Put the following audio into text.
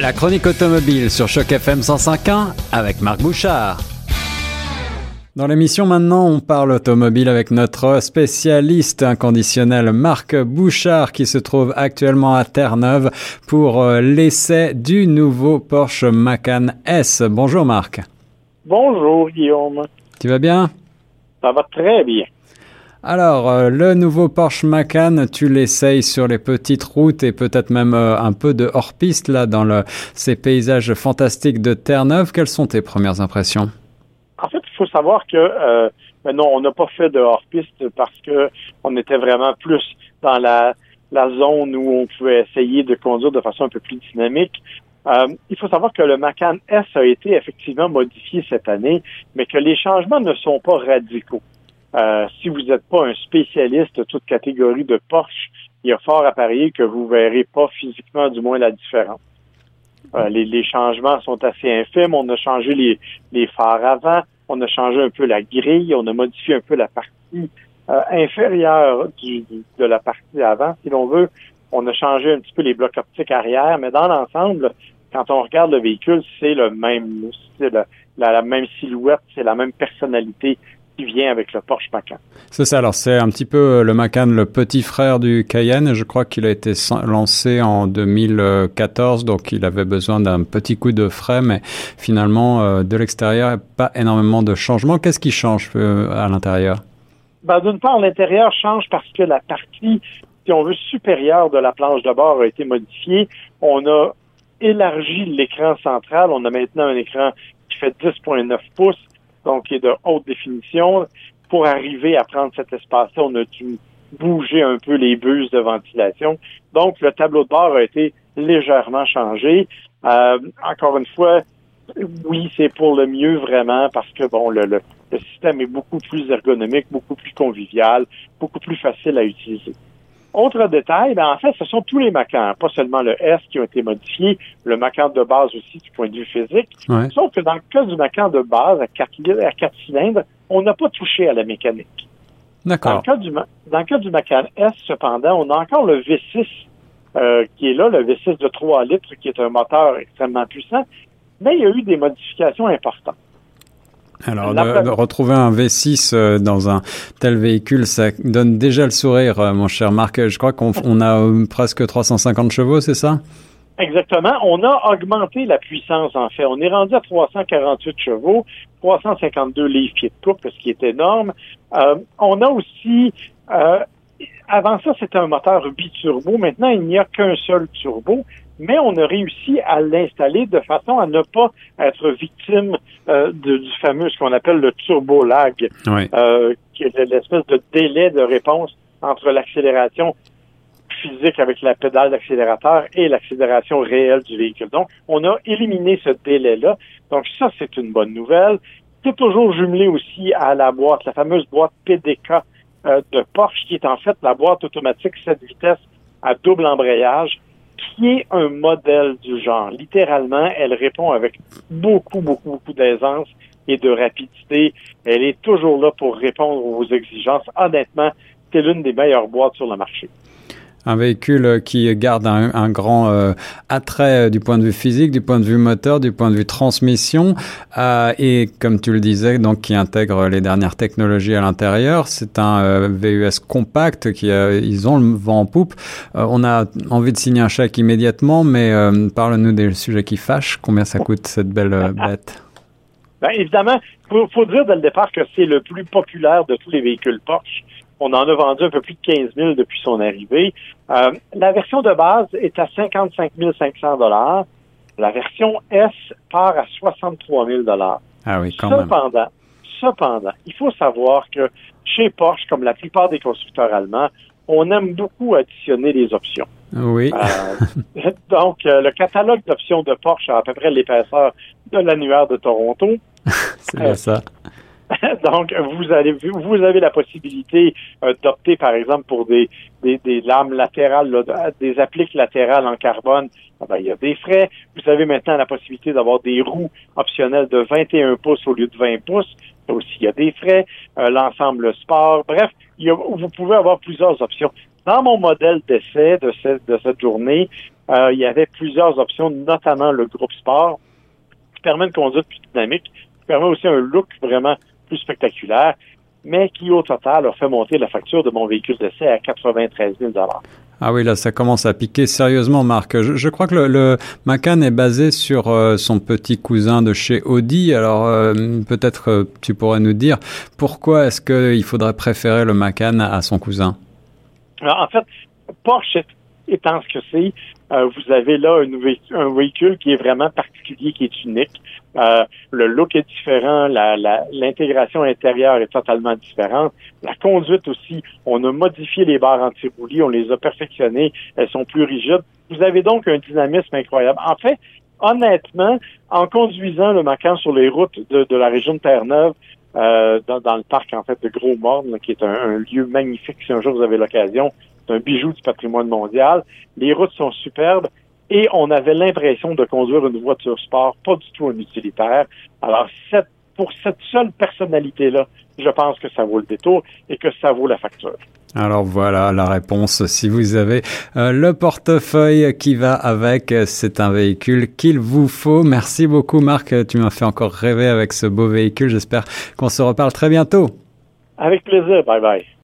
La chronique automobile sur Choc FM 105.1 avec Marc Bouchard. Dans l'émission maintenant, on parle automobile avec notre spécialiste inconditionnel Marc Bouchard qui se trouve actuellement à Terre-Neuve pour euh, l'essai du nouveau Porsche Macan S. Bonjour Marc. Bonjour Guillaume. Tu vas bien? Ça va très bien. Alors, euh, le nouveau Porsche Macan, tu l'essayes sur les petites routes et peut-être même euh, un peu de hors-piste là dans ces paysages fantastiques de Terre-Neuve. Quelles sont tes premières impressions? En fait, il faut savoir que euh, non, on n'a pas fait de hors-piste parce que on était vraiment plus dans la, zone où on pouvait essayer de conduire de façon un peu plus dynamique. Il faut savoir que le Macan S a été effectivement modifié cette année, mais que les changements ne sont pas radicaux. Euh, si vous n'êtes pas un spécialiste de toute catégorie de Porsche, il y a fort à parier que vous verrez pas physiquement du moins la différence. Euh, les, changements sont assez infimes. On a changé les, phares avant, on a changé un peu la grille, on a modifié un peu la partie euh, inférieure de la partie avant, si l'on veut. On a changé un petit peu les blocs optiques arrière, mais dans l'ensemble, quand on regarde le véhicule, c'est le même, c'est la, la, même silhouette, c'est la même personnalité qui vient avec le Porsche Macan. C'est ça, alors c'est un petit peu euh, le Macan, le petit frère du Cayenne. Je crois qu'il a été lancé en 2014, donc il avait besoin d'un petit coup de frais, mais finalement, euh, de l'extérieur, pas énormément de changements. Qu'est-ce qui change euh, à l'intérieur? Ben, D'une part, l'intérieur change parce que la partie, si on veut, supérieure de la planche de bord a été modifiée. On a élargi l'écran central. On a maintenant un écran qui fait 10,9 pouces donc qui est de haute définition. Pour arriver à prendre cet espace-là, on a dû bouger un peu les buses de ventilation. Donc, le tableau de bord a été légèrement changé. Euh, encore une fois, oui, c'est pour le mieux vraiment parce que bon, le, système est beaucoup plus ergonomique, beaucoup plus convivial, beaucoup plus facile à utiliser. Autre détail, ben en fait, ce sont tous les Macans, pas seulement le S qui ont été modifiés, le Macan de base aussi du point de vue physique. Ouais. Sauf que dans le cas du Macan de base à quatre, à quatre cylindres, on n'a pas touché à la mécanique. Dans le, D'accord. cas du, dans le cas du Macan S, cependant, on a encore le V6 euh, qui est là, le V6 de 3 litres, qui est un moteur extrêmement puissant, mais il y a eu des modifications importantes. Alors, de, de retrouver un V6 euh, dans un tel véhicule, ça donne déjà le sourire, euh, mon cher Marc. Je crois qu'on on a euh, presque 350 chevaux, c'est ça? Exactement. On a augmenté la puissance, en fait. On est rendu à 348 chevaux, 352 livres-pieds de couple, ce qui est énorme. Euh, on a aussi, euh, avant ça, c'était un moteur biturbo. Maintenant, il n'y a qu'un seul turbo, mais on a réussi à l'installer de façon à ne pas être victime euh, de- du fameux, ce qu'on appelle le turbo lag, Oui. euh, qui est l'espèce de délai de réponse entre l'accélération physique avec la pédale d'accélérateur et l'accélération réelle du véhicule. Donc, on a éliminé ce délai-là. Donc, ça, c'est une bonne nouvelle. C'est toujours jumelé aussi à la boîte, la fameuse boîte PDK euh, de Porsche, qui est en fait la boîte automatique 7 vitesses à double embrayage, qui est un modèle du genre. Littéralement, elle répond avec beaucoup, beaucoup, beaucoup d'aisance et de rapidité. Elle est toujours là pour répondre aux exigences. Honnêtement, c'est l'une des meilleures boîtes sur le marché. Un véhicule qui garde un, grand euh, attrait du point de vue physique, du point de vue moteur, du point de vue transmission, euh, et comme tu le disais, donc qui intègre les dernières technologies à l'intérieur. C'est un euh, VUS compact qui ils ont le vent en poupe. Euh, on a envie de signer un chèque immédiatement, mais euh, parle-nous des sujets qui fâchent. Combien ça coûte cette belle euh, bête? Ben, évidemment, faut, faut dire dès le départ que c'est le plus populaire de tous les véhicules Porsche. On en a vendu un peu plus de 15 000 depuis son arrivée. Euh, la version de base est à 55 500 dollars. La version S part à 63 000 dollars. Ah oui, quand même. Cependant, cependant, il faut savoir que chez Porsche, comme la plupart des constructeurs allemands, on aime beaucoup additionner les options. Oui. Euh, donc, euh, le catalogue d'options de Porsche a à peu près l'épaisseur de l'annuaire de Toronto. C'est bien ça. Donc, vous avez vous avez la possibilité euh, d'opter, par exemple, pour des, des, des lames latérales, là, des appliques latérales en carbone. Ah ben, il y a des frais. Vous avez maintenant la possibilité d'avoir des roues optionnelles de 21 pouces au lieu de 20 pouces. Là aussi, il y a des frais. Euh, L'ensemble sport. Bref, il y a, vous pouvez avoir plusieurs options. Dans mon modèle d'essai de cette, de cette journée, euh, il y avait plusieurs options, notamment le groupe sport, qui permet une conduite plus dynamique, qui permet aussi un look vraiment plus spectaculaire, mais qui au total a fait monter la facture de mon véhicule d'essai à 93 000 ah oui, là, ça commence à piquer sérieusement, Marc. Je, crois que le, Macan est basé sur euh, son petit cousin de chez Audi. Alors, euh, peut-être euh, tu pourrais nous dire pourquoi est-ce qu'il faudrait préférer le Macan à son cousin? En fait, Porsche étant ce que c'est, euh, vous avez là un, véhicule qui est vraiment particulier, qui est unique. Euh, le look est différent, l'intégration intérieure est totalement différente. La conduite aussi, on a modifié les barres anti-roulis, on les a perfectionnées, elles sont plus rigides. Vous avez donc un dynamisme incroyable. En fait, honnêtement, en conduisant le Macan sur les routes de, la région de Terre-Neuve, euh, dans, le parc en fait de Gros Morne, qui est un, un, lieu magnifique si un jour vous avez l'occasion c'est un bijou du patrimoine mondial. Les routes sont superbes et on avait l'impression de conduire une voiture sport, pas du tout un utilitaire. Alors, pour cette seule personnalité-là, je pense que ça vaut le détour et que ça vaut la facture. Alors voilà la réponse. Si vous avez euh, le portefeuille qui va avec, c'est un véhicule qu'il vous faut. Merci beaucoup Marc, tu m'as fait encore rêver avec ce beau véhicule. J'espère qu'on se reparle très bientôt. Avec plaisir. Bye bye.